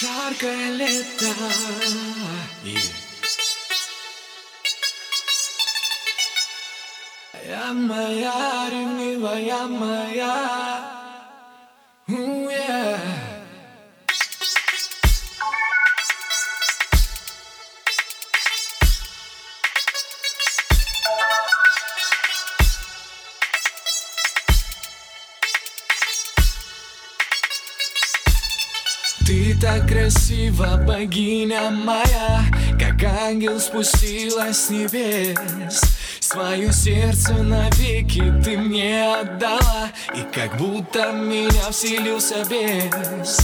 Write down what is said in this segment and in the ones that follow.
Жаркое лето yeah. Я моя, ревнивая моя Ты так красива, богиня моя Как ангел спустилась с небес. Свое сердце навеки ты мне отдала И как будто меня вселился бес.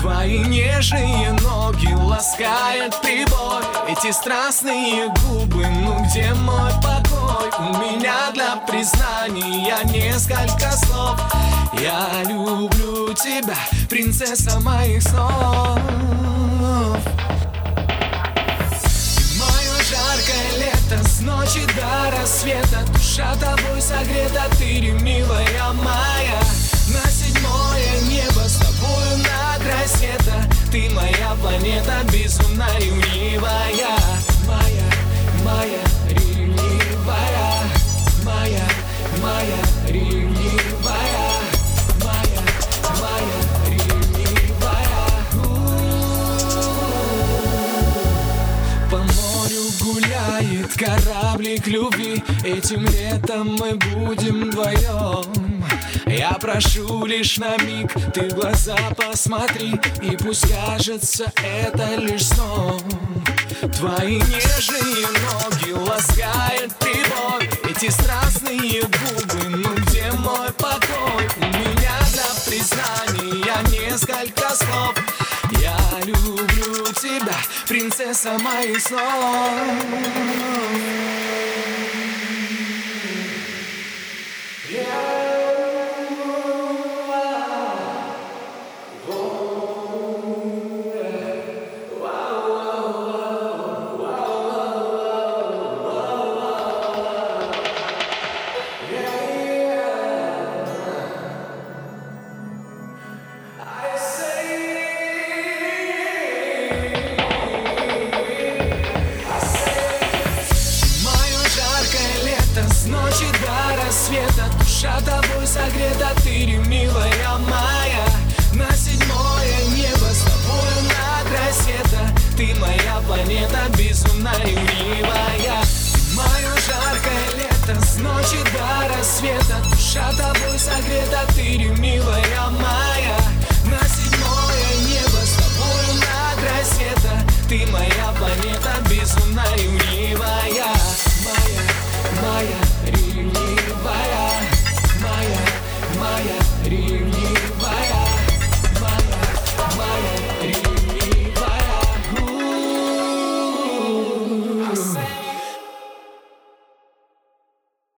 Твои нежные ноги ласкает прибой Эти страстные губы, ну где мой покой? У меня для признания несколько слов Я люблю тебя, принцесса моих снов. Мое жаркое лето с ночи до рассвета. Душа тобой согрета, ты ревнивая моя гуляет кораблик любви Этим летом мы будем вдвоем. Я прошу лишь на миг, ты в глаза посмотри И пусть кажется это лишь сном. Твои нежные ноги ласкает прибой Эти страстные принцесса моих снов Душа тобой согрета, ты ревнивая моя. На седьмое небо с тобою на край света Ты моя планета безумно ревнивая Мое жаркое лето с ночи до рассвета. Душа тобой согрета, ты ревнивая моя. На седьмое небо с тобою на край света Ты моя планета безумно ревнивая Моя, моя